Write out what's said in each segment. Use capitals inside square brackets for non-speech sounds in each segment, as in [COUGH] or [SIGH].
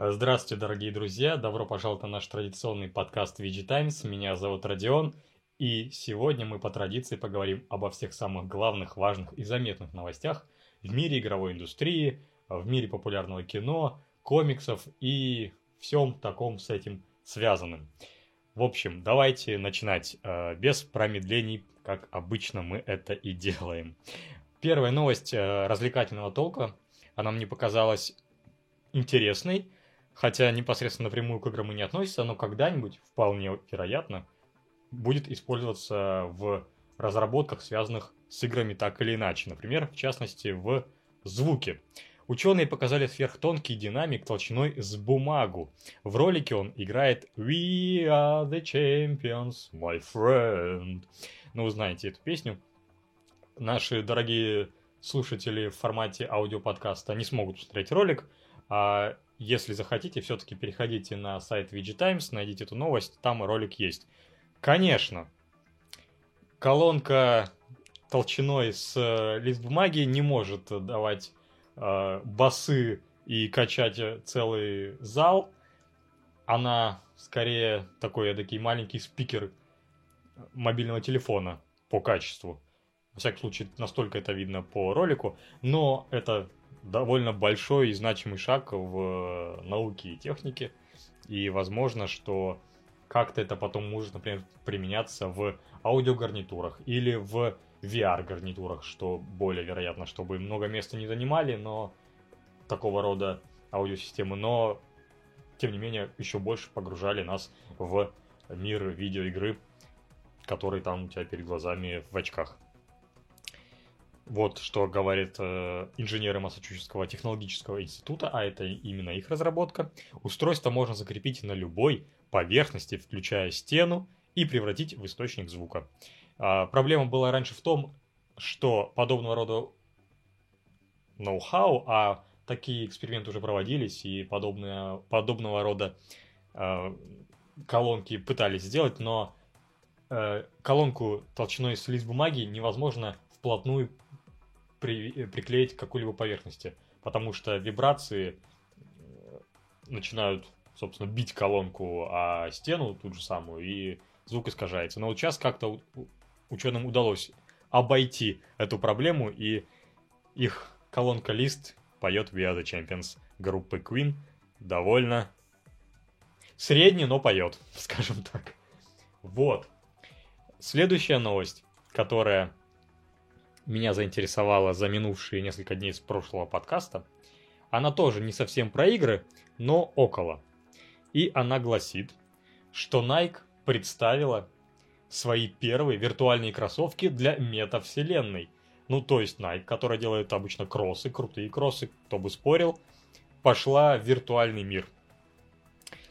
Здравствуйте, дорогие друзья! Добро пожаловать на наш традиционный подкаст VG Times. Меня зовут Родион, и сегодня мы по традиции поговорим обо всех самых главных, важных и заметных новостях в мире игровой индустрии, в мире популярного кино, комиксов и всем таком с этим связанным. В общем, давайте начинать э, без промедлений, как обычно мы это и делаем. Первая новость э, развлекательного толка. Она мне показалась интересной, хотя непосредственно напрямую к играм и не относится, но когда-нибудь, вполне вероятно, будет использоваться в разработках, связанных с играми так или иначе. Например, в частности, в звуке. Ученые показали сверхтонкий динамик толщиной с бумагу. В ролике он играет We are the champions, my friend. Ну, вы знаете эту песню. Наши дорогие слушатели в формате аудиоподкаста не смогут посмотреть ролик, а если захотите, все-таки переходите на сайт VG Times, найдите эту новость, там ролик есть. Конечно, колонка толщиной с э, лист бумаги не может давать э, басы и качать целый зал. Она скорее такой такой маленький спикер мобильного телефона по качеству. Во всяком случае, настолько это видно по ролику. Но это довольно большой и значимый шаг в науке и технике. И возможно, что как-то это потом может, например, применяться в аудиогарнитурах или в VR-гарнитурах, что более вероятно, чтобы много места не занимали, но такого рода аудиосистемы, но тем не менее еще больше погружали нас в мир видеоигры, который там у тебя перед глазами в очках. Вот что говорит э, инженеры Массачусетского технологического института, а это именно их разработка. Устройство можно закрепить на любой поверхности, включая стену, и превратить в источник звука. А, проблема была раньше в том, что подобного рода ноу-хау, а такие эксперименты уже проводились, и подобные, подобного рода э, колонки пытались сделать, но э, колонку толщиной с лист бумаги невозможно вплотную при, э, приклеить к какой-либо поверхности, потому что вибрации э, начинают, собственно, бить колонку о стену тут же самую, и звук искажается. Но вот сейчас как-то ученым удалось обойти эту проблему, и их колонка лист поет We Are The Champions группы Queen довольно средний, но поет, [LAUGHS] скажем так. Вот. Следующая новость, которая меня заинтересовала за минувшие несколько дней с прошлого подкаста. Она тоже не совсем про игры, но около. И она гласит, что Nike представила свои первые виртуальные кроссовки для метавселенной. Ну, то есть Nike, которая делает обычно кроссы, крутые кроссы, кто бы спорил, пошла в виртуальный мир.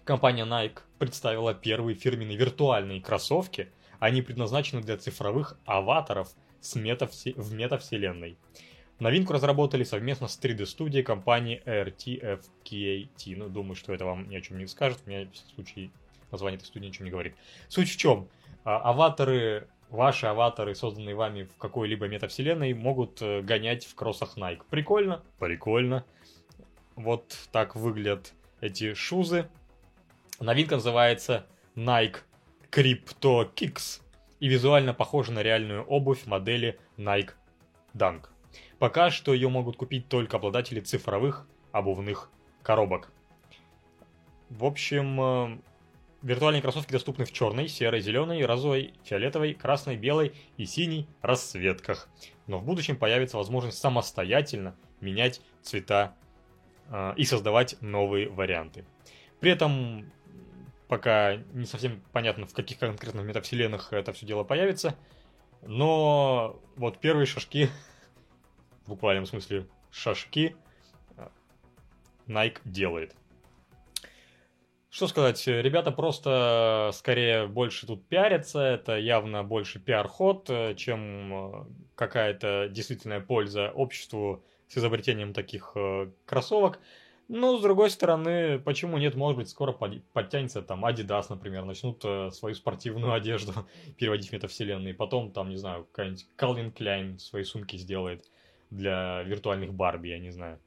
Компания Nike представила первые фирменные виртуальные кроссовки. Они предназначены для цифровых аватаров – с метавсе... в метавселенной. Новинку разработали совместно с 3D-студией компании RTFKT. Ну, думаю, что это вам ни о чем не скажет. Мне в случае название этой студии ничего не говорит. Суть в чем? А, аватары, ваши аватары, созданные вами в какой-либо метавселенной, могут э, гонять в кроссах Nike. Прикольно? Прикольно. Вот так выглядят эти шузы. Новинка называется Nike Crypto Kicks и визуально похожа на реальную обувь модели Nike Dunk. Пока что ее могут купить только обладатели цифровых обувных коробок. В общем, э, виртуальные кроссовки доступны в черной, серой, зеленой, розовой, фиолетовой, красной, белой и синей расцветках. Но в будущем появится возможность самостоятельно менять цвета э, и создавать новые варианты. При этом Пока не совсем понятно, в каких конкретных метавселенных это все дело появится. Но вот первые шажки, [LAUGHS] в буквальном смысле шажки, Nike делает. Что сказать, ребята просто скорее больше тут пиарятся, это явно больше пиар-ход, чем какая-то действительная польза обществу с изобретением таких э, кроссовок. Ну, с другой стороны, почему нет, может быть, скоро подтянется там Adidas, например, начнут э, свою спортивную [LAUGHS] одежду переводить в метавселенные. Потом, там, не знаю, какая-нибудь Calvin Klein свои сумки сделает для виртуальных Барби, я не знаю.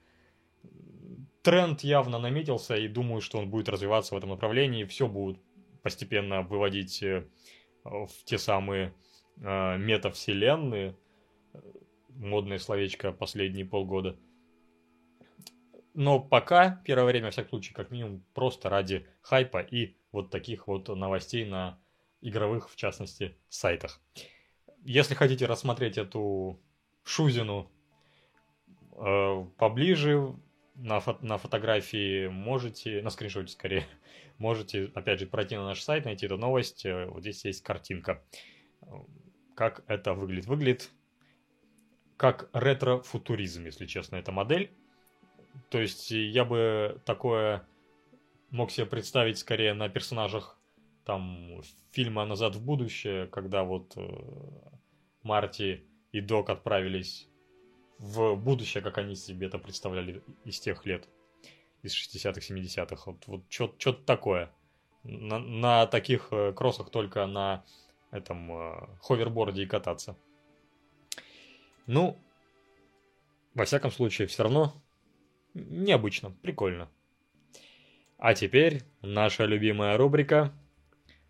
тренд явно наметился, и думаю, что он будет развиваться в этом направлении. Все будут постепенно выводить э, в те самые э, метавселенные. Модное словечко последние полгода. Но пока, первое время, во всяком случае, как минимум, просто ради хайпа и вот таких вот новостей на игровых, в частности, сайтах. Если хотите рассмотреть эту шузину э, поближе, на, фо на фотографии можете, на скриншоте скорее, [LAUGHS] можете, опять же, пройти на наш сайт, найти эту новость. Э, вот здесь есть картинка. Как это выглядит? Выглядит как ретро-футуризм, если честно, эта модель. То есть я бы такое мог себе представить скорее на персонажах там фильма «Назад в будущее», когда вот э, Марти и Док отправились в будущее, как они себе это представляли из тех лет, из 60-х, 70-х. Вот, вот что-то такое. На, на таких э, кроссах только на этом э, ховерборде и кататься. Ну, во всяком случае, все равно необычно, прикольно. А теперь наша любимая рубрика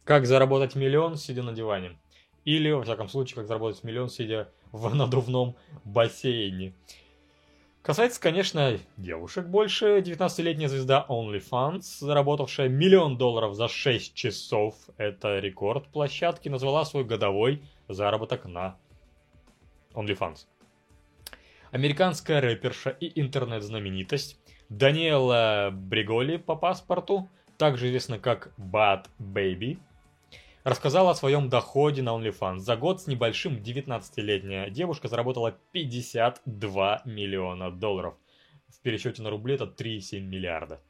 «Как заработать миллион, сидя на диване». Или, во всяком случае, «Как заработать миллион, сидя в надувном бассейне». Касается, конечно, девушек больше. 19-летняя звезда OnlyFans, заработавшая миллион долларов за 6 часов, это рекорд площадки, назвала свой годовой заработок на OnlyFans. Американская рэперша и интернет-знаменитость Даниэла Бриголи по паспорту, также известна как Bad Baby, рассказала о своем доходе на OnlyFans. За год с небольшим 19-летняя девушка заработала 52 миллиона долларов. В пересчете на рубли это 3,7 миллиарда.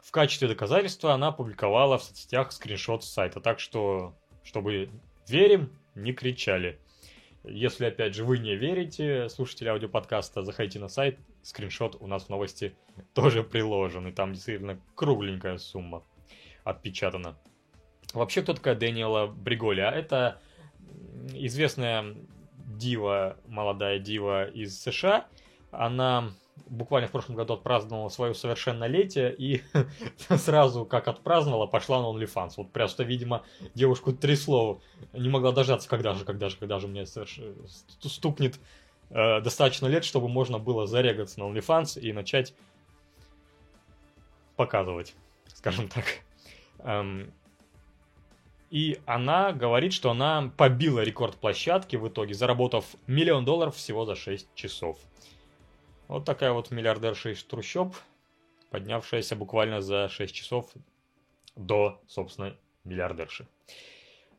В качестве доказательства она опубликовала в соцсетях скриншот с сайта, так что, чтобы верим, не кричали. Если, опять же, вы не верите, слушатели аудиоподкаста, заходите на сайт, скриншот у нас в новости тоже приложен, и там действительно кругленькая сумма отпечатана. Вообще, кто такая Дэниела Бриголя? Это известная дива, молодая дива из США. Она буквально в прошлом году отпраздновала свое совершеннолетие и [LAUGHS] сразу, как отпраздновала, пошла на OnlyFans. Вот просто, видимо, девушку трясло, не могла дождаться, когда же, когда же, когда же мне соверш... стукнет э, достаточно лет, чтобы можно было зарегаться на OnlyFans и начать показывать, скажем так. Эм, и она говорит, что она побила рекорд площадки в итоге, заработав миллион долларов всего за 6 часов. Вот такая вот миллиардерша из трущоб, поднявшаяся буквально за 6 часов до, собственно, миллиардерши.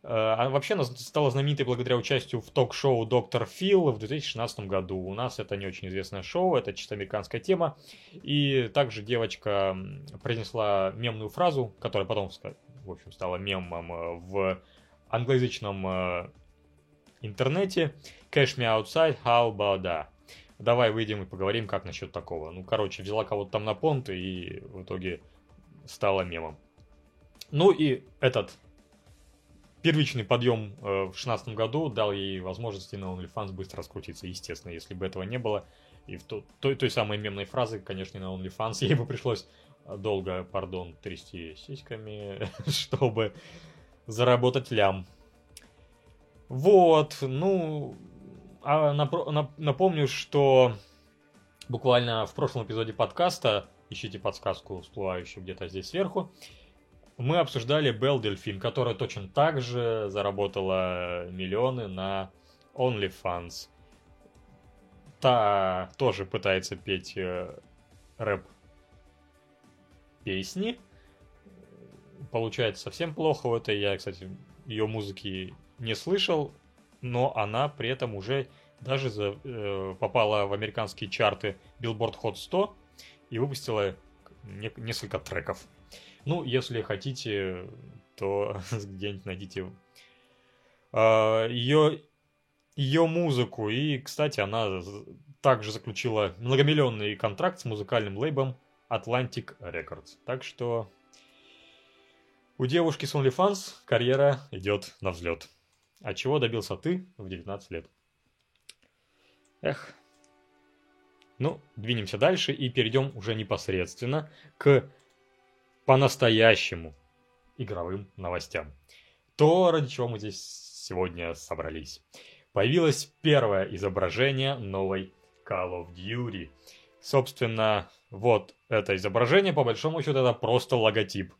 А вообще она стала знаменитой благодаря участию в ток-шоу «Доктор Фил» в 2016 году. У нас это не очень известное шоу, это чисто американская тема. И также девочка произнесла мемную фразу, которая потом в общем, стала мемом э, в англоязычном э, интернете. Cash me outside, how about that? Давай выйдем и поговорим, как насчет такого. Ну, короче, взяла кого-то там на понт и в итоге стала мемом. Ну и этот первичный подъем э, в 2016 году дал ей возможности на OnlyFans быстро раскрутиться. Естественно, если бы этого не было, и в то, той, той самой мемной фразы, конечно, на OnlyFans [LAUGHS] ей бы пришлось долго, пардон, трясти сиськами, [LAUGHS] чтобы заработать лям. Вот, ну, а напомню, что буквально в прошлом эпизоде подкаста, ищите подсказку, всплывающую где-то здесь сверху, мы обсуждали Белл Дельфин, которая точно так же заработала миллионы на OnlyFans. Та тоже пытается петь э, рэп песни. Получается совсем плохо в этой. Я, кстати, ее музыки не слышал, но она при этом уже даже за, э, попала в американские чарты Billboard Hot 100 и выпустила не, несколько треков. Ну, если хотите, то [LAUGHS] где-нибудь найдите э, ее, ее музыку. И, кстати, она также заключила многомиллионный контракт с музыкальным лейбом Atlantic Records. Так что у девушки с OnlyFans карьера идет на взлет. А чего добился ты в 19 лет? Эх, Ну, двинемся дальше и перейдем уже непосредственно к по-настоящему игровым новостям. То, ради чего мы здесь сегодня собрались. Появилось первое изображение новой Call of Duty. Собственно, вот это изображение, по большому счету, это просто логотип.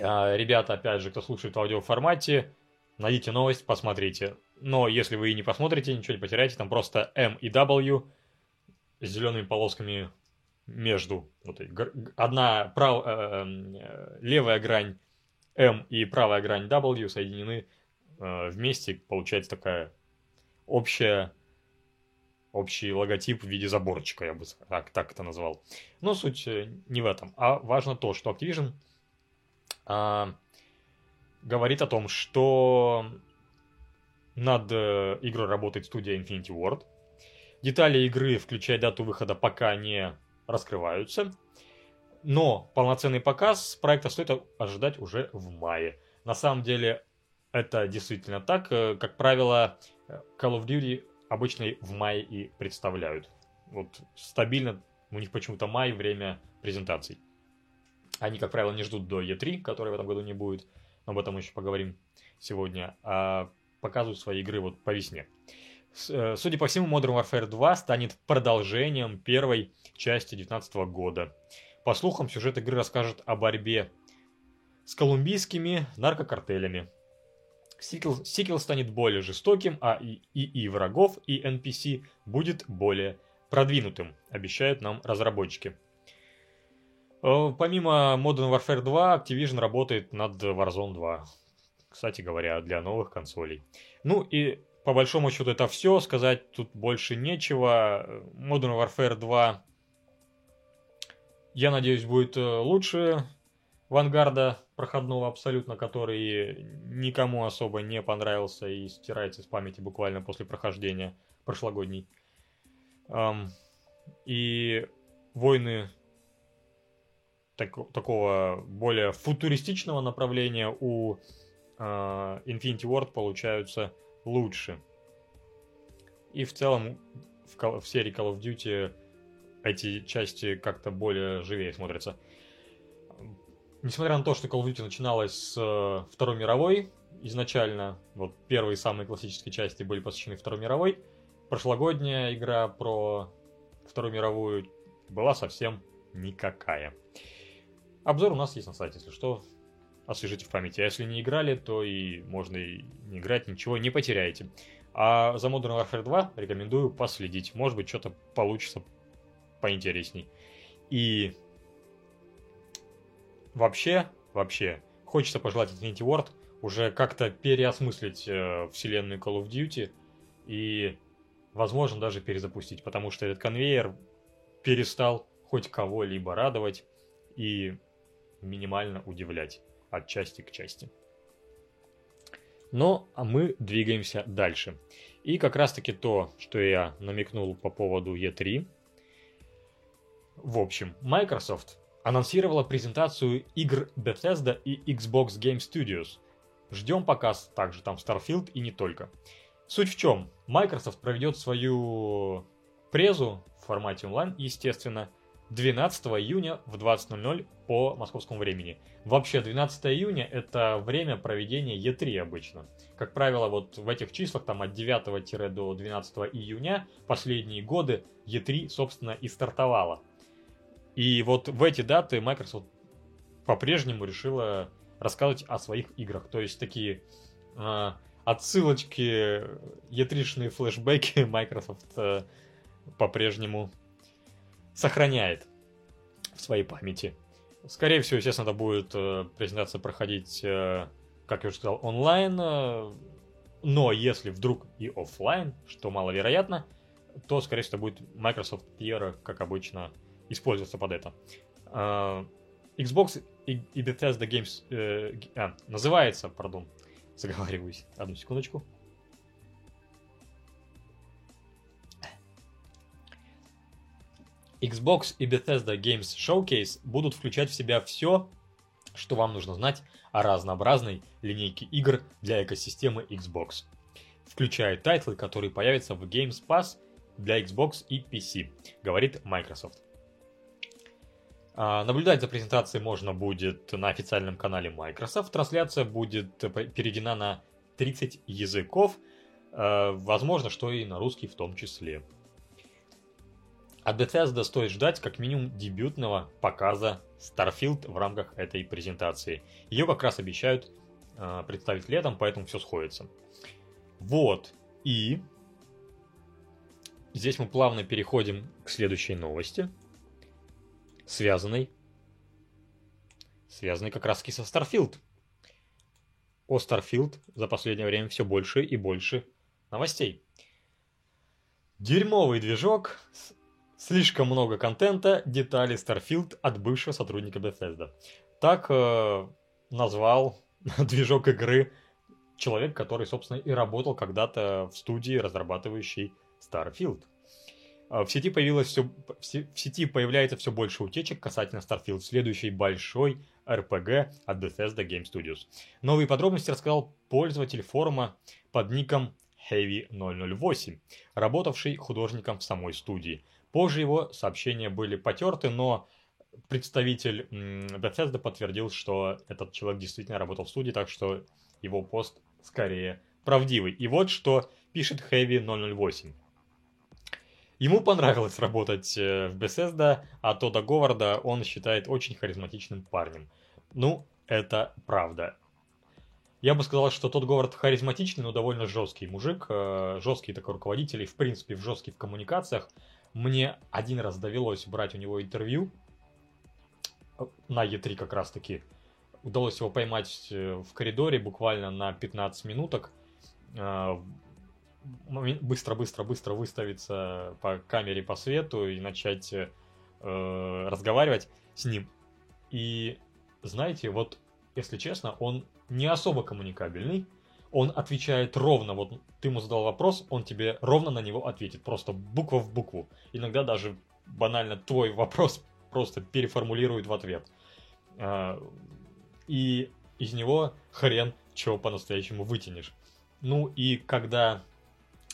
А, ребята, опять же, кто слушает в аудиоформате, найдите новость, посмотрите. Но если вы не посмотрите, ничего не потеряете, там просто M и W с зелеными полосками между. Вот, одна прав, э, э, левая грань M и правая грань W соединены э, вместе, получается такая общая общий логотип в виде заборчика, я бы так, так это назвал. Но суть э, не в этом, а важно то, что Activision а, говорит о том, что над э, игрой работает студия Infinity Ward. Детали игры, включая дату выхода, пока не раскрываются. Но полноценный показ проекта стоит ожидать уже в мае. На самом деле, это действительно так. Э, как правило, Call of Duty обычно в мае и представляют. Вот стабильно у них почему-то май время презентаций. Они, как правило, не ждут до E3, которой в этом году не будет, об этом еще поговорим сегодня, а показывают свои игры вот по весне. Э, судя по всему, Modern Warfare 2 станет продолжением первой части 2019 года. По слухам, сюжет игры расскажет о борьбе с колумбийскими наркокартелями. Сиквел, сиквел станет более жестоким, а и, и, и врагов, и NPC будет более продвинутым, обещают нам разработчики. Э, помимо Modern Warfare 2, Activision работает над Warzone 2. Кстати говоря, для новых консолей. Ну и по большому счету это все. Сказать тут больше нечего. Modern Warfare 2, я надеюсь, будет э, лучше Вангарда проходного абсолютно, который никому особо не понравился и стирается из памяти буквально после прохождения прошлогодней. И войны так, такого более футуристичного направления у uh, Infinity Ward получаются лучше. И в целом в, в серии Call of Duty эти части как-то более живее смотрятся. Несмотря на то, что Call of Duty начиналась с uh, Второй мировой, изначально, вот первые самые классические части были посвящены Второй мировой, прошлогодняя игра про Вторую мировую была совсем никакая. Обзор у нас есть на сайте, если что, освежите в памяти. А если не играли, то и можно и не играть, ничего не потеряете. А за Modern Warfare 2 рекомендую последить. Может быть, что-то получится поинтересней. И вообще, вообще, хочется пожелать Infinity Ward уже как-то переосмыслить э, вселенную Call of Duty и, возможно, даже перезапустить, потому что этот конвейер перестал хоть кого-либо радовать, и минимально удивлять от части к части. Но а мы двигаемся дальше. И как раз таки то, что я намекнул по поводу E3. В общем, Microsoft анонсировала презентацию игр Bethesda и Xbox Game Studios. Ждем показ также там Starfield и не только. Суть в чем? Microsoft проведет свою презу в формате онлайн, естественно, 12 июня в 20.00 по московскому времени. Вообще, 12 июня – это время проведения E3 обычно. Как правило, вот в этих числах, там от 9 до 12 июня, последние годы E3, собственно, и стартовала. И вот в эти даты Microsoft по-прежнему решила рассказывать о своих играх. То есть такие э, отсылочки, E3-шные флешбеки [LAUGHS] Microsoft э, по-прежнему сохраняет в своей памяти. Скорее всего, естественно, это будет э, презентация проходить, э, как я уже сказал, онлайн. Э, но если вдруг и офлайн, что маловероятно, то, скорее всего, будет Microsoft PR, как обычно, использоваться под это. Э, Xbox и, и Bethesda Games... Э, а, называется, пардон, [LAUGHS] заговариваюсь. Одну секундочку. Xbox и Bethesda Games Showcase будут включать в себя все, что вам нужно знать о разнообразной линейке игр для экосистемы Xbox, включая тайтлы, которые появятся в Games Pass для Xbox и PC, говорит Microsoft. А, наблюдать за презентацией можно будет на официальном канале Microsoft. Трансляция будет переведена на 30 языков, а, возможно, что и на русский в том числе. От Bethesda стоит ждать как минимум дебютного показа Starfield в рамках этой презентации. Ее как раз обещают э, представить летом, поэтому все сходится. Вот. И здесь мы плавно переходим к следующей новости, связанной, связанной как раз со Starfield. О Starfield за последнее время все больше и больше новостей. Дерьмовый движок Слишком много контента, детали Starfield от бывшего сотрудника Bethesda. Так э, назвал [LAUGHS] движок игры человек, который, собственно, и работал когда-то в студии, разрабатывающей Starfield. Э, в сети, появилось все, в сети появляется все больше утечек касательно Starfield, следующей большой RPG от Bethesda Game Studios. Новые подробности рассказал пользователь форума под ником Heavy008, работавший художником в самой студии – Позже его сообщения были потерты, но представитель Bethesda подтвердил, что этот человек действительно работал в студии, так что его пост скорее правдивый. И вот что пишет Heavy 008. Ему понравилось работать э, в Bethesda, а Тода Говарда он считает очень харизматичным парнем. Ну, это правда. Я бы сказал, что тот Говард харизматичный, но довольно жесткий мужик, э, жесткий такой руководитель, и в принципе жесткий в коммуникациях. Мне один раз довелось брать у него интервью э, на Е3 как раз таки. Удалось его поймать э, в коридоре буквально на 15 минуток. Быстро-быстро-быстро выставиться по камере, по свету и начать э, разговаривать с ним. И знаете, вот если честно, он не особо коммуникабельный. Он отвечает ровно, вот ты ему задал вопрос, он тебе ровно на него ответит, просто буква в букву. Иногда даже банально твой [LAUGHS] вопрос просто переформулирует в ответ. А, и из него хрен чего по-настоящему вытянешь. Ну и когда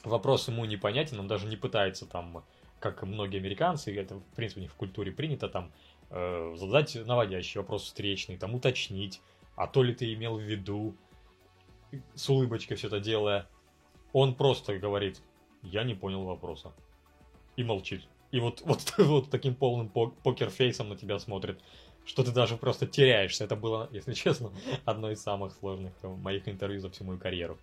вопрос ему непонятен, он даже не пытается там, как многие американцы, это в принципе не в культуре принято, там э, задать наводящий вопрос встречный, там уточнить, а то ли ты имел в виду, с улыбочкой все это делая, он просто говорит, я не понял вопроса. И молчит. И вот, вот, [LAUGHS] вот таким полным покерфейсом на тебя смотрит, что ты даже просто теряешься. Это было, если [LAUGHS] честно, одно из самых сложных моих интервью за всю мою карьеру.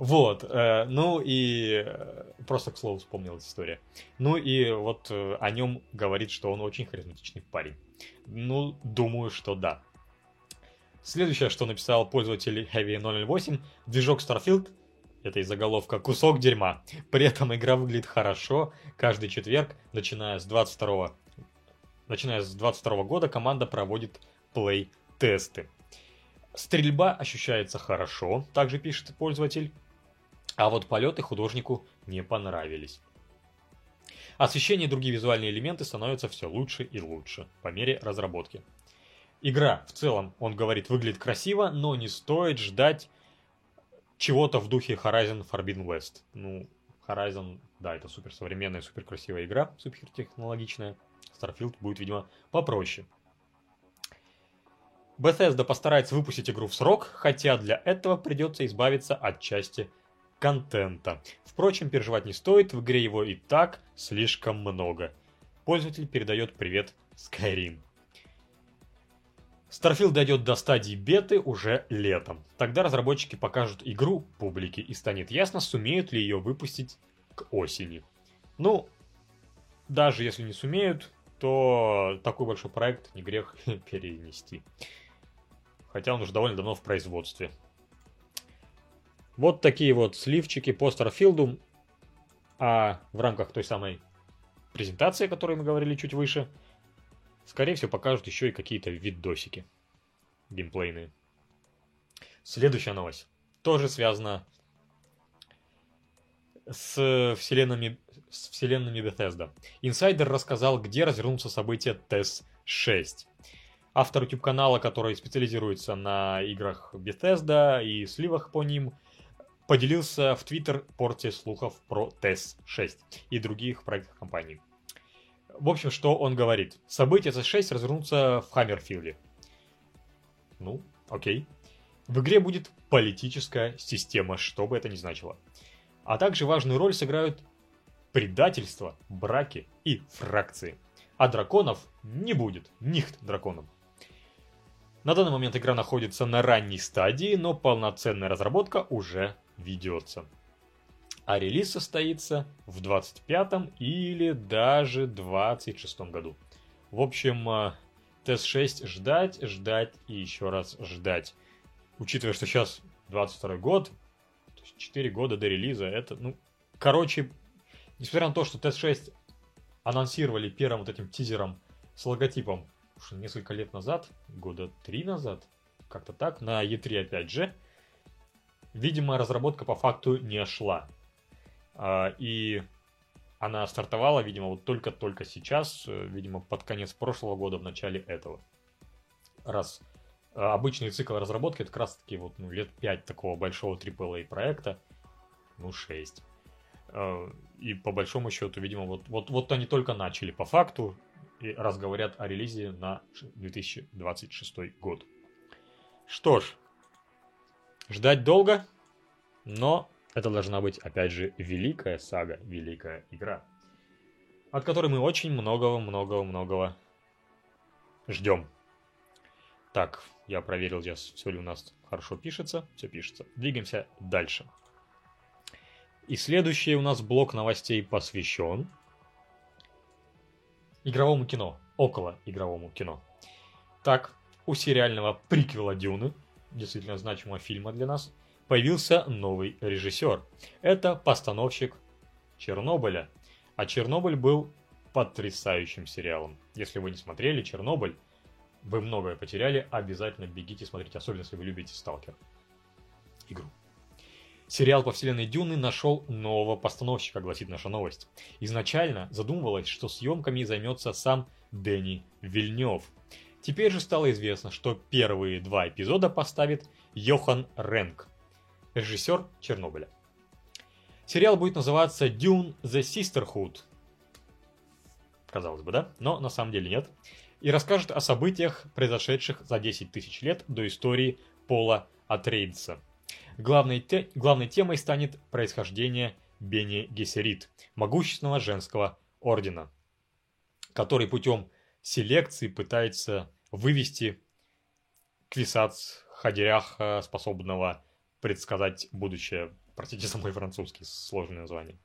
Вот, э, ну и э, просто к слову вспомнил эта история. Ну и вот э, о нем говорит, что он очень харизматичный парень. Ну, думаю, что да. Следующее, что написал пользователь Heavy 008, движок Starfield это из заголовка «Кусок дерьма». При этом игра выглядит хорошо. Каждый четверг, начиная с 22 начиная с 22 года, команда проводит плей-тесты. Стрельба ощущается хорошо, также пишет пользователь. А вот полеты художнику не понравились. Освещение и другие визуальные элементы становятся все лучше и лучше по мере разработки. Игра в целом, он говорит, выглядит красиво, но не стоит ждать чего-то в духе Horizon Forbidden West. Ну, Horizon, да, это супер современная, супер красивая игра, супер технологичная. Starfield будет, видимо, попроще. Bethesda постарается выпустить игру в срок, хотя для этого придется избавиться от части контента. Впрочем, переживать не стоит, в игре его и так слишком много. Пользователь передает привет Skyrim. Starfield дойдет до стадии беты уже летом. Тогда разработчики покажут игру публике и станет ясно, сумеют ли ее выпустить к осени. Ну, даже если не сумеют, то такой большой проект не грех [LAUGHS] перенести. Хотя он уже довольно давно в производстве. Вот такие вот сливчики по Старфилду. А в рамках той самой презентации, о которой мы говорили чуть выше – Скорее всего, покажут еще и какие-то видосики геймплейные. Следующая новость. Тоже связана с вселенными, с вселенными Bethesda. Инсайдер рассказал, где развернутся события TES 6. Автор YouTube-канала, который специализируется на играх Bethesda и сливах по ним, поделился в Твиттер порцией слухов про TES-6 и других проектов компании. В общем, что он говорит? События TES-6 развернутся в Хаммерфилде. Ну, окей. В игре будет политическая система, что бы это ни значило. А также важную роль сыграют предательство, браки и фракции. А драконов не будет, нихт драконов. На данный момент игра находится на ранней стадии, но полноценная разработка уже ведется. А релиз состоится в 25 или даже 26 году. В общем, TES-6 ждать, ждать и еще раз ждать. Учитывая, что сейчас 22 год, то есть 4 года до релиза, это, ну, короче, несмотря на то, что TES-6 анонсировали первым вот этим тизером с логотипом уж несколько лет назад, года три назад, как-то так, на E3 опять же, видимо, разработка по факту не шла. А, и она стартовала, видимо, вот только-только сейчас, э, видимо, под конец прошлого года, в начале этого. Раз а, обычный цикл разработки, это как раз таки вот ну, лет 5 такого большого AAA проекта, ну 6. А, и по большому счету, видимо, вот, вот, вот они только начали по факту, и раз говорят о релизе на 2026 год. Что ж, ждать долго, но это должна быть, опять же, великая сага, великая игра, от которой мы очень многого-многого-многого ждем. Так, я проверил сейчас, все ли у нас хорошо пишется. Все пишется. Двигаемся дальше. И следующий у нас блок новостей посвящен игровому кино, около игровому кино. Так, у сериального приквела Дюны, действительно значимого фильма для нас, появился новый режиссер. Это постановщик Чернобыля. А Чернобыль был потрясающим сериалом. Если вы не смотрели Чернобыль, вы многое потеряли, обязательно бегите смотреть, особенно если вы любите Сталкер. Игру. Сериал по вселенной Дюны нашел нового постановщика, гласит наша новость. Изначально задумывалось, что съемками займется сам Дэнни Вильнев. Теперь же стало известно, что первые два эпизода поставит Йохан Ренк, режиссер Чернобыля. Сериал будет называться Dune The Sisterhood. Казалось бы, да? Но на самом деле нет. И расскажет о событиях, произошедших за 10 тысяч лет до истории Пола Атрейдса – Главной, те, главной темой станет происхождение Бени Гессерит, могущественного женского ордена, который путем селекции пытается вывести Квисац Хадиряха, способного предсказать будущее. Простите за мой французский, сложное название.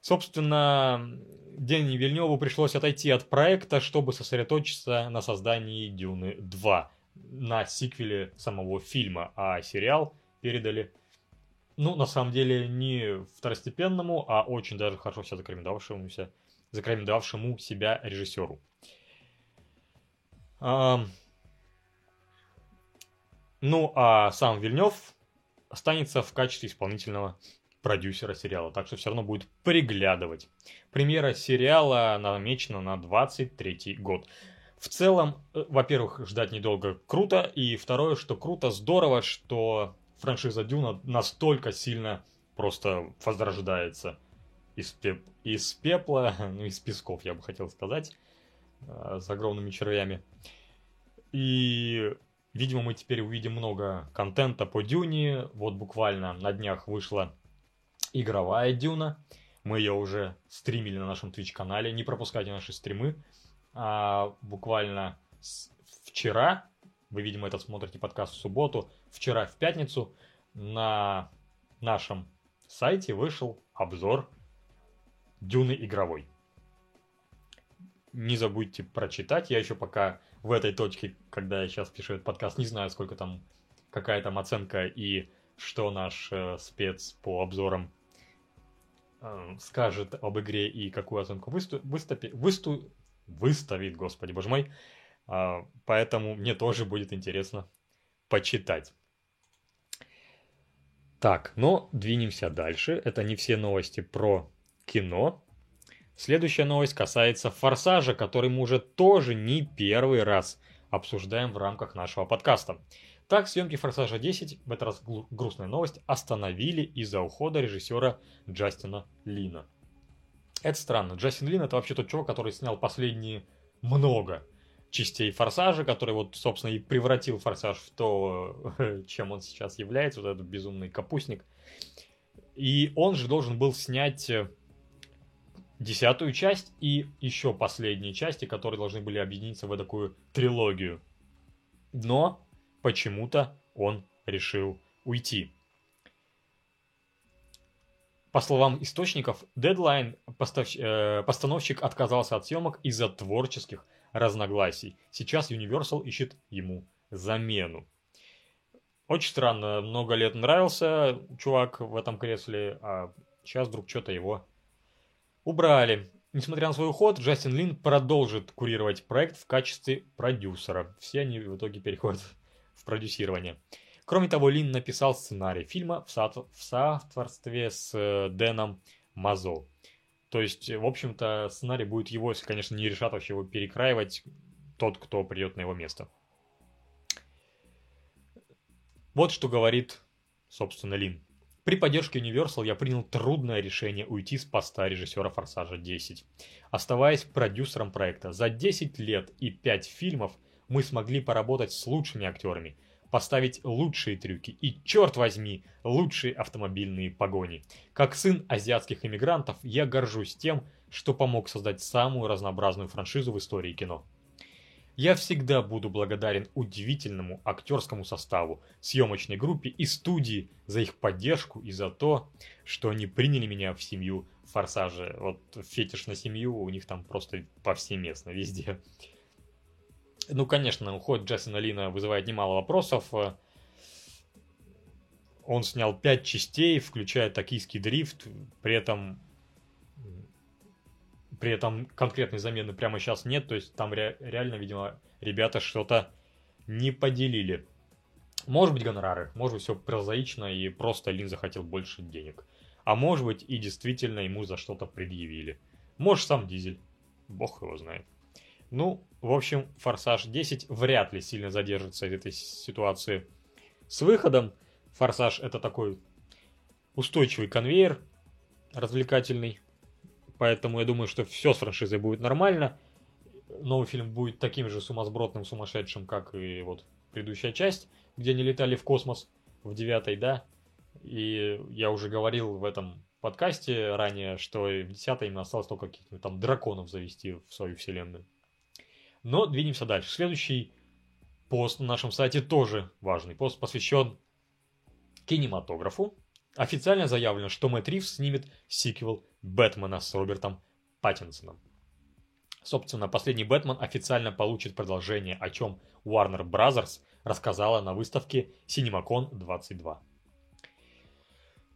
Собственно, Дени Вильневу пришлось отойти от проекта, чтобы сосредоточиться на создании Дюны 2, на сиквеле самого фильма, а сериал передали, ну, на самом деле, не второстепенному, а очень даже хорошо себя зарекомендовавшемуся, зарекомендовавшему себя режиссеру. А, ну, а сам Вильнев останется в качестве исполнительного продюсера сериала, так что все равно будет приглядывать. Премьера сериала намечена на 23 год. В целом, э, во-первых, ждать недолго круто, и второе, что круто, здорово, что франшиза Дюна настолько сильно просто возрождается из, пеп... из пепла, [LAUGHS] ну, из песков, я бы хотел сказать, э, с огромными червями. И, видимо, мы теперь увидим много контента по Дюне. Вот буквально на днях вышла игровая Дюна. Мы ее уже стримили на нашем Twitch-канале. Не пропускайте наши стримы. А, буквально вчера, вы, видимо, этот смотрите подкаст в субботу, вчера в пятницу на нашем сайте вышел обзор Дюны игровой. Не забудьте прочитать. Я еще пока в этой точке, когда я сейчас пишу этот подкаст, не знаю, сколько там, какая там оценка и что наш э, спец по обзорам э, скажет об игре и какую оценку высту, выступи, высту, выставит, господи боже мой. Э, поэтому мне тоже будет интересно почитать. Так, но двинемся дальше. Это не все новости про кино. Следующая новость касается «Форсажа», который мы уже тоже не первый раз обсуждаем в рамках нашего подкаста. Так, съемки «Форсажа 10», в этот раз грустная новость, остановили из-за ухода режиссера Джастина Лина. Это странно. Джастин Лин это вообще тот чувак, который снял последние много частей Форсажа, который вот, собственно, и превратил Форсаж в то, [LAUGHS] чем он сейчас является, вот этот безумный капустник. И он же должен был снять э, десятую часть и еще последние части, которые должны были объединиться в такую трилогию. Но почему-то он решил уйти. По словам источников, Deadline поставщ... э, постановщик отказался от съемок из-за творческих разногласий. Сейчас Universal ищет ему замену. Очень странно, много лет нравился чувак в этом кресле, а сейчас вдруг что-то его убрали. Несмотря на свой уход, Джастин Лин продолжит курировать проект в качестве продюсера. Все они в итоге переходят [LAUGHS] в продюсирование. Кроме того, Лин написал сценарий фильма в, со- в соавторстве с э, Дэном Мазо. То есть, в общем-то, сценарий будет его, если, конечно, не решат вообще его перекраивать тот, кто придет на его место. Вот что говорит, собственно, Лин. При поддержке Universal я принял трудное решение уйти с поста режиссера «Форсажа 10». Оставаясь продюсером проекта, за 10 лет и 5 фильмов мы смогли поработать с лучшими актерами, поставить лучшие трюки и, черт возьми, лучшие автомобильные погони. Как сын азиатских иммигрантов, я горжусь тем, что помог создать самую разнообразную франшизу в истории кино. Я всегда буду благодарен удивительному актерскому составу, съемочной группе и студии за их поддержку и за то, что они приняли меня в семью Форсажа. Вот фетиш на семью у них там просто повсеместно, везде. Ну, конечно, уход Джессона Лина вызывает немало вопросов. Он снял пять частей, включая токийский дрифт, при этом при этом конкретной замены прямо сейчас нет, то есть там ре- реально, видимо, ребята что-то не поделили. Может быть гонорары, может быть все прозаично и просто Лин захотел больше денег. А может быть и действительно ему за что-то предъявили. Может сам Дизель, бог его знает. Ну, в общем, Форсаж 10 вряд ли сильно задержится из этой ситуации с выходом. Форсаж это такой устойчивый конвейер развлекательный, Поэтому я думаю, что все с франшизой будет нормально. Новый фильм будет таким же сумасбродным, сумасшедшим, как и вот предыдущая часть, где они летали в космос в девятой, да. И я уже говорил в этом подкасте ранее, что в десятой им осталось только каких-то там драконов завести в свою вселенную. Но двинемся дальше. Следующий пост на нашем сайте тоже важный. Пост посвящен кинематографу. Официально заявлено, что Мэтт Ривз снимет сиквел Бэтмена с Робертом Паттинсоном. Собственно, последний Бэтмен официально получит продолжение, о чем Warner Bros. рассказала на выставке CinemaCon 22.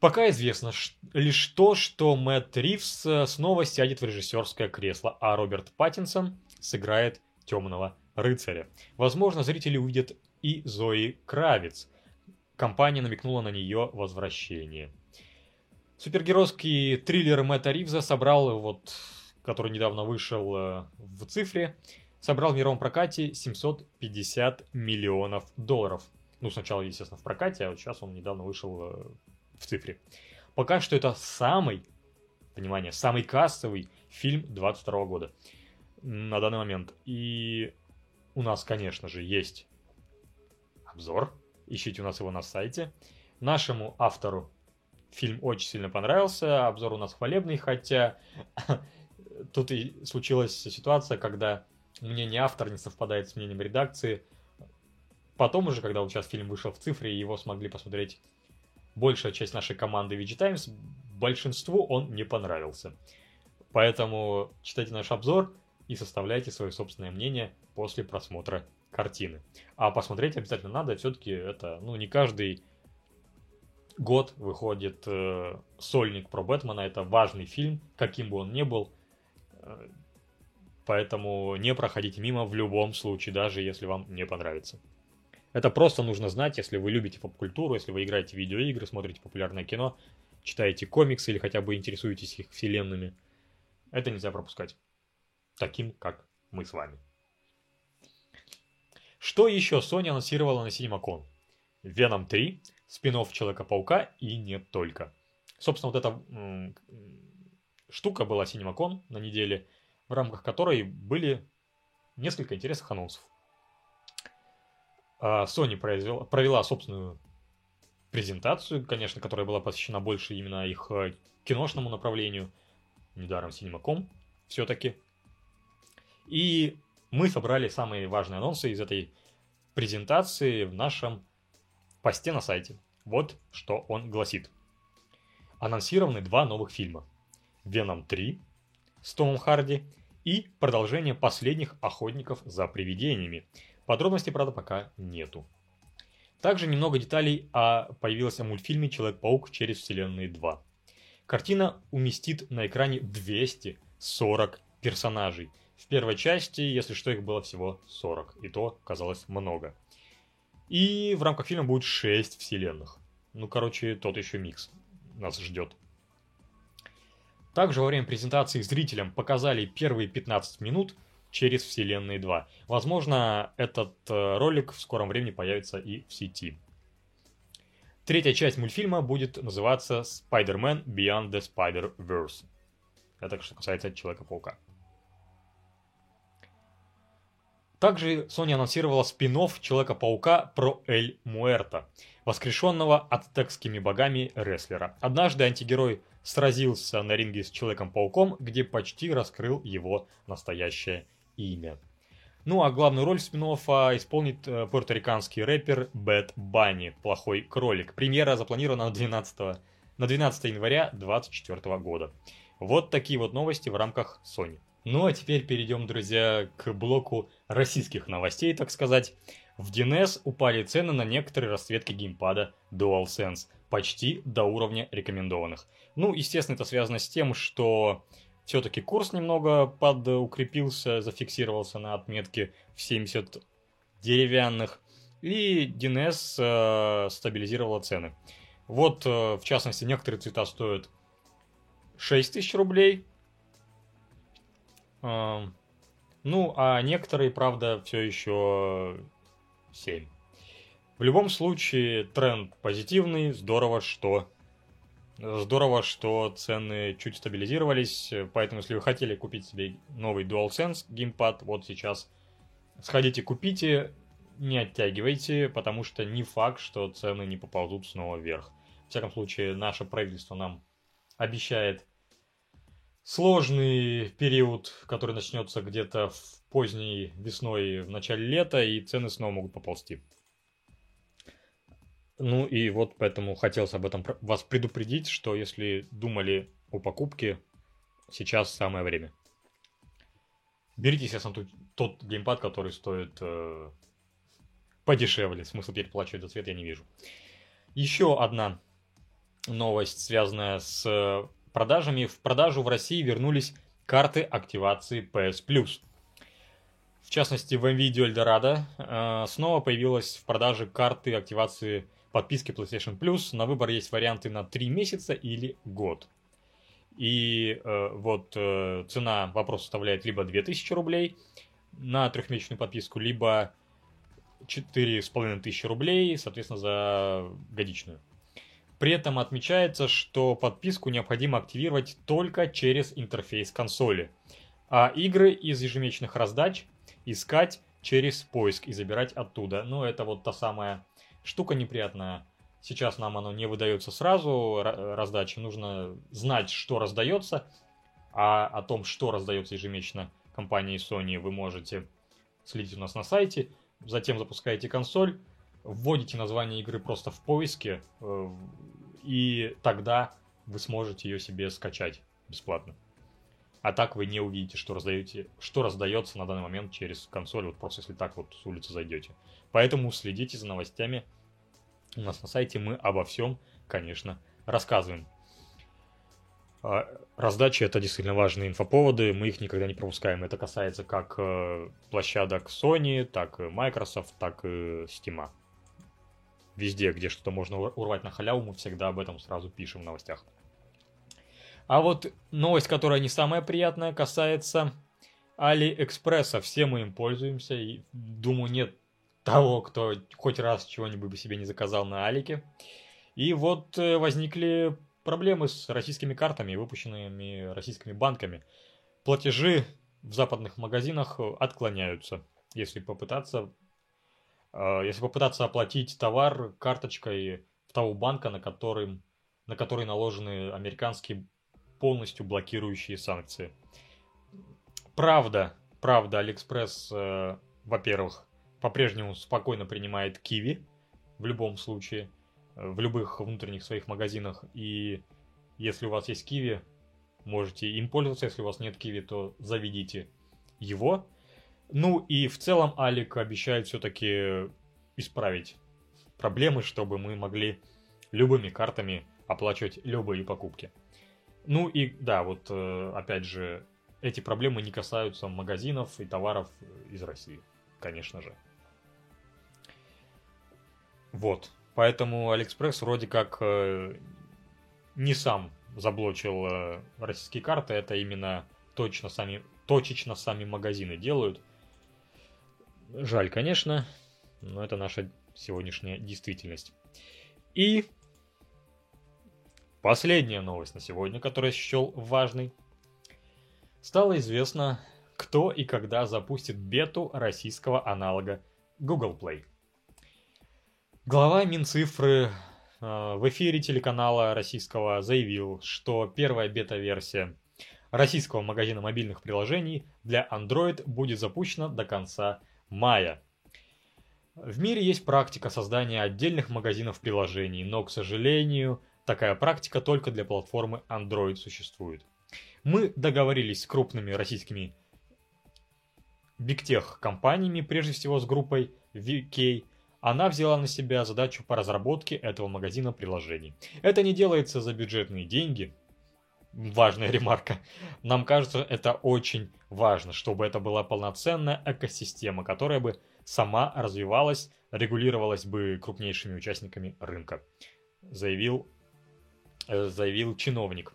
Пока известно лишь то, что Мэтт Ривз э, снова сядет в режиссерское кресло, а Роберт Паттинсон сыграет темного рыцаря. Возможно, зрители увидят и Зои Кравец. Компания намекнула на нее возвращение. Супергеройский триллер Мэтта Ривза собрал, вот, который недавно вышел э, в цифре, собрал в мировом прокате 750 миллионов долларов. Ну, сначала, естественно, в прокате, а вот сейчас он недавно вышел э, в цифре. Пока что это самый, внимание, самый кассовый фильм 22 года на данный момент. И у нас, конечно же, есть обзор. Ищите у нас его на сайте. Нашему автору Фильм очень сильно понравился, обзор у нас хвалебный, хотя [LAUGHS] тут и случилась ситуация, когда мнение автора не совпадает с мнением редакции. Потом уже, когда вот сейчас фильм вышел в цифре, его смогли посмотреть большая часть нашей команды VG Times, большинству он не понравился. Поэтому читайте наш обзор и составляйте свое собственное мнение после просмотра картины. А посмотреть обязательно надо, все-таки это, ну, не каждый год выходит э, сольник про Бэтмена. Это важный фильм, каким бы он ни был. Э, поэтому не проходите мимо в любом случае, даже если вам не понравится. Это просто нужно знать, если вы любите поп-культуру, если вы играете в видеоигры, смотрите популярное кино, читаете комиксы или хотя бы интересуетесь их вселенными. Это нельзя пропускать. Таким, как мы с вами. Что еще Sony анонсировала на CinemaCon? Веном 3, спин Человека-паука и не только. Собственно, вот эта штука была CinemaCon на неделе, в рамках которой были несколько интересных анонсов. А, Sony произвела, провела собственную презентацию, конечно, которая была посвящена больше именно их э, киношному направлению. Недаром CinemaCom все-таки. И мы собрали самые важные анонсы из этой презентации в нашем посте на сайте. Вот что он гласит. Анонсированы два новых фильма. «Веном 3» с Томом Харди и продолжение последних охотников за привидениями. Подробностей, правда, пока нету. Также немного деталей о появилось о мультфильме «Человек-паук через вселенные 2». Картина уместит на экране 240 персонажей. В первой части, если что, их было всего 40, и то казалось много. И в рамках фильма будет 6 вселенных. Ну, короче, тот еще микс нас ждет. Также во время презентации зрителям показали первые 15 минут через Вселенные 2. Возможно, этот э, ролик в скором времени появится и в сети. Третья часть мультфильма будет называться Spider-Man Beyond the Spider-Verse. Это что касается Человека-паука. Также Sony анонсировала спин Человека-паука про Эль Муэрта, воскрешенного ацтекскими богами рестлера. Однажды антигерой сразился на ринге с Человеком-пауком, где почти раскрыл его настоящее имя. Ну а главную роль спин исполнит э, пуэрториканский рэпер Бэт Банни, плохой кролик. Премьера запланирована на 12, на 12 января 2024 года. Вот такие вот новости в рамках Sony. Ну а теперь перейдем, друзья, к блоку российских новостей, так сказать. В DNS упали цены на некоторые расцветки геймпада DualSense, почти до уровня рекомендованных. Ну, естественно, это связано с тем, что все-таки курс немного подукрепился, зафиксировался на отметке в 70 деревянных, и DNS э, стабилизировала цены. Вот, э, в частности, некоторые цвета стоят 6 тысяч рублей, ну, а некоторые, правда, все еще 7. В любом случае, тренд позитивный, здорово, что Здорово, что цены чуть стабилизировались, поэтому если вы хотели купить себе новый DualSense геймпад, вот сейчас сходите купите, не оттягивайте, потому что не факт, что цены не поползут снова вверх. В всяком случае, наше правительство нам обещает сложный период, который начнется где-то в поздней весной, в начале лета, и цены снова могут поползти. Ну и вот поэтому хотелось об этом вас предупредить, что если думали о покупке, сейчас самое время. Берите, естественно, тот, тот геймпад, который стоит э, подешевле. Смысл переплачивать за цвет я не вижу. Еще одна новость, связанная с продажами в продажу в России вернулись карты активации PS Plus. В частности, в NVIDIA Eldorado э, снова появилась в продаже карты активации подписки PlayStation Plus. На выбор есть варианты на 3 месяца или год. И э, вот э, цена вопрос составляет либо 2000 рублей на трехмесячную подписку, либо 4500 рублей, соответственно, за годичную. При этом отмечается, что подписку необходимо активировать только через интерфейс консоли, а игры из ежемесячных раздач искать через поиск и забирать оттуда. Ну, это вот та самая штука неприятная. Сейчас нам оно не выдается сразу, раздачи. Нужно знать, что раздается, а о том, что раздается ежемесячно компанией Sony, вы можете следить у нас на сайте. Затем запускаете консоль, вводите название игры просто в поиске, э, и тогда вы сможете ее себе скачать бесплатно. А так вы не увидите, что, раздаете, что раздается на данный момент через консоль, вот просто если так вот с улицы зайдете. Поэтому следите за новостями. У нас на сайте мы обо всем, конечно, рассказываем. А, раздача это действительно важные инфоповоды, мы их никогда не пропускаем. Это касается как э, площадок Sony, так и Microsoft, так и Steam везде, где что-то можно урвать на халяву, мы всегда об этом сразу пишем в новостях. А вот новость, которая не самая приятная, касается Алиэкспресса. Все мы им пользуемся, и думаю, нет того, кто хоть раз чего-нибудь бы себе не заказал на Алике. И вот э, возникли проблемы с российскими картами, выпущенными российскими банками. Платежи в западных магазинах отклоняются, если попытаться, э, если попытаться оплатить товар карточкой того банка, на, которым, на который наложены американские полностью блокирующие санкции. Правда, правда, Алиэкспресс, э, во-первых, по-прежнему спокойно принимает QIWI в любом случае, э, в любых внутренних своих магазинах. И если у вас есть QIWI, можете им пользоваться. Если у вас нет QIWI, то заведите его. Ну и в целом Алик обещает все-таки исправить проблемы, чтобы мы могли любыми картами оплачивать любые покупки. Ну и да, вот э, опять же, эти проблемы не касаются магазинов и товаров из России, конечно же. Вот. Поэтому Алиэкспресс вроде как э, не сам заблочил э, российские карты, это именно точно сами, точечно сами магазины делают. Жаль, конечно, но это наша сегодняшняя действительность. И последняя новость на сегодня, которую я счел важной. Стало известно, кто и когда запустит бету российского аналога Google Play. Глава Минцифры э, в эфире телеканала российского заявил, что первая бета-версия российского магазина мобильных приложений для Android будет запущена до конца мая. В мире есть практика создания отдельных магазинов приложений, но, к сожалению, такая практика только для платформы Android существует. Мы договорились с крупными российскими бигтех компаниями, прежде всего с группой VK, она взяла на себя задачу по разработке этого магазина приложений. Это не делается за бюджетные деньги. Важная ремарка. Нам кажется, это очень важно, чтобы это была полноценная экосистема, которая бы сама развивалась, регулировалась бы крупнейшими участниками рынка, заявил, э, заявил чиновник.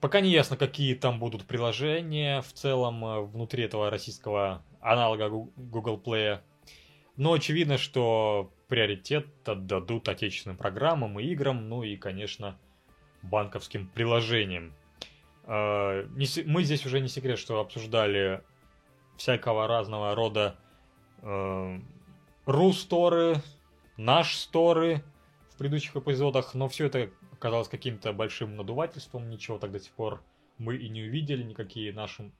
Пока не ясно, какие там будут приложения в целом э, внутри этого российского аналога Google Play. Но очевидно, что приоритет отдадут отечественным программам и играм, ну и, конечно, банковским приложениям. А, мы здесь уже не секрет, что обсуждали всякого разного рода э, ру-сторы, наш сторы в предыдущих эпизодах, но все это оказалось каким-то большим надувательством, ничего так до сих пор мы и не увидели, никакие наши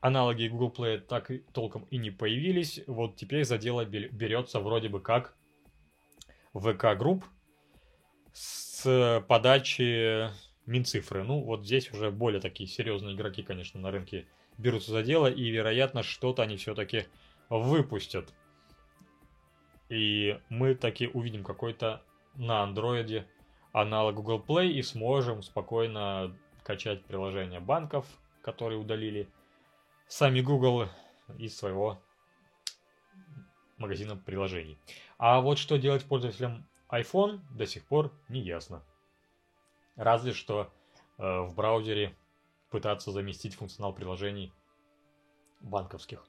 аналоги Google Play так и толком и не появились. Вот теперь за дело берется вроде бы как VK Group с подачи Минцифры. Ну, вот здесь уже более такие серьезные игроки, конечно, на рынке берутся за дело, и, вероятно, что-то они все-таки выпустят. И мы таки увидим какой-то на андроиде аналог Google Play и сможем спокойно качать приложения банков, которые удалили сами Google из своего магазина приложений. А вот что делать пользователям iPhone до сих пор не ясно. Разве что э, в браузере пытаться заместить функционал приложений банковских.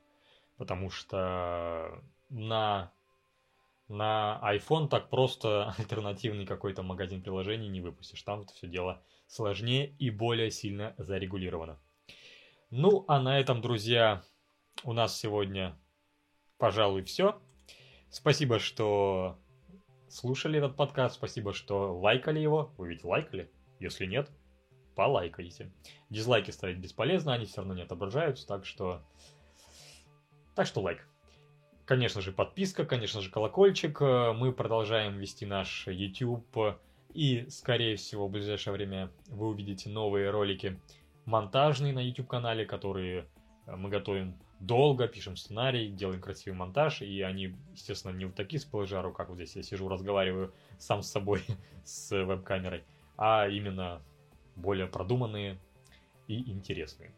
Потому что на, на iPhone так просто [LAUGHS] альтернативный какой-то магазин приложений не выпустишь. Там это все дело сложнее и более сильно зарегулировано. Ну, а на этом, друзья, у нас сегодня, пожалуй, все. Спасибо, что слушали этот подкаст, спасибо, что лайкали его. Вы ведь лайкали? Если нет, полайкайте. Дизлайки ставить бесполезно, они все равно не отображаются, так что... Так что лайк. Конечно же, подписка, конечно же, колокольчик. Мы продолжаем вести наш YouTube. И, скорее всего, в ближайшее время вы увидите новые ролики монтажный на YouTube-канале, которые э, мы готовим долго, пишем сценарий, делаем красивый монтаж, и они, естественно, не вот такие с полыжару, как вот здесь я сижу, разговариваю сам с собой [LAUGHS] с веб-камерой, а именно более продуманные и интересные.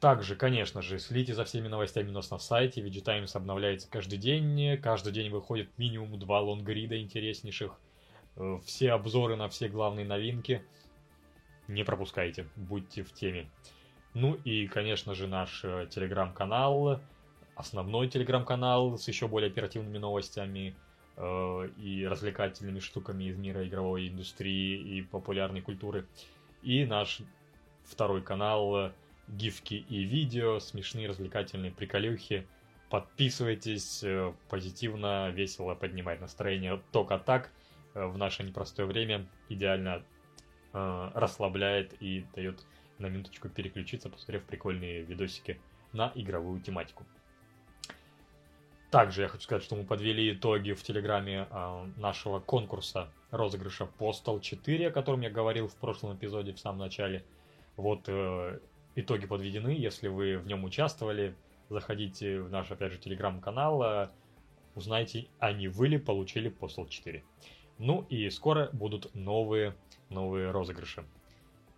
Также, конечно же, следите за всеми новостями у нас на сайте. VG Times обновляется каждый день. Каждый день выходит минимум два лонгрида интереснейших. Э, все обзоры на все главные новинки – не пропускайте, будьте в теме. Ну и, конечно же, наш э, телеграм-канал основной телеграм-канал с еще более оперативными новостями э, и развлекательными штуками из мира игровой индустрии и популярной культуры. И наш второй канал э, гифки и видео, смешные развлекательные приколюхи. Подписывайтесь, э, позитивно, весело поднимать настроение. Только так в наше непростое время идеально э, расслабляет и дает на минуточку переключиться, посмотрев прикольные видосики на игровую тематику. Также я хочу сказать, что мы подвели итоги в Телеграме э, нашего конкурса розыгрыша Postal 4, о котором я говорил в прошлом эпизоде в самом начале. Вот э, итоги подведены, если вы в нем участвовали, заходите в наш, опять же, телеграм-канал, э, узнайте, а вы ли получили Postal 4. Ну и скоро будут новые, новые розыгрыши.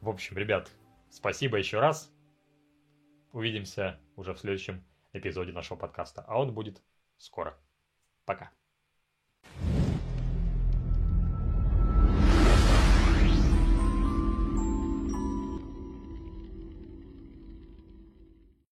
В общем, ребят, Спасибо еще раз. Увидимся уже в следующем эпизоде нашего подкаста, а он будет скоро. Пока.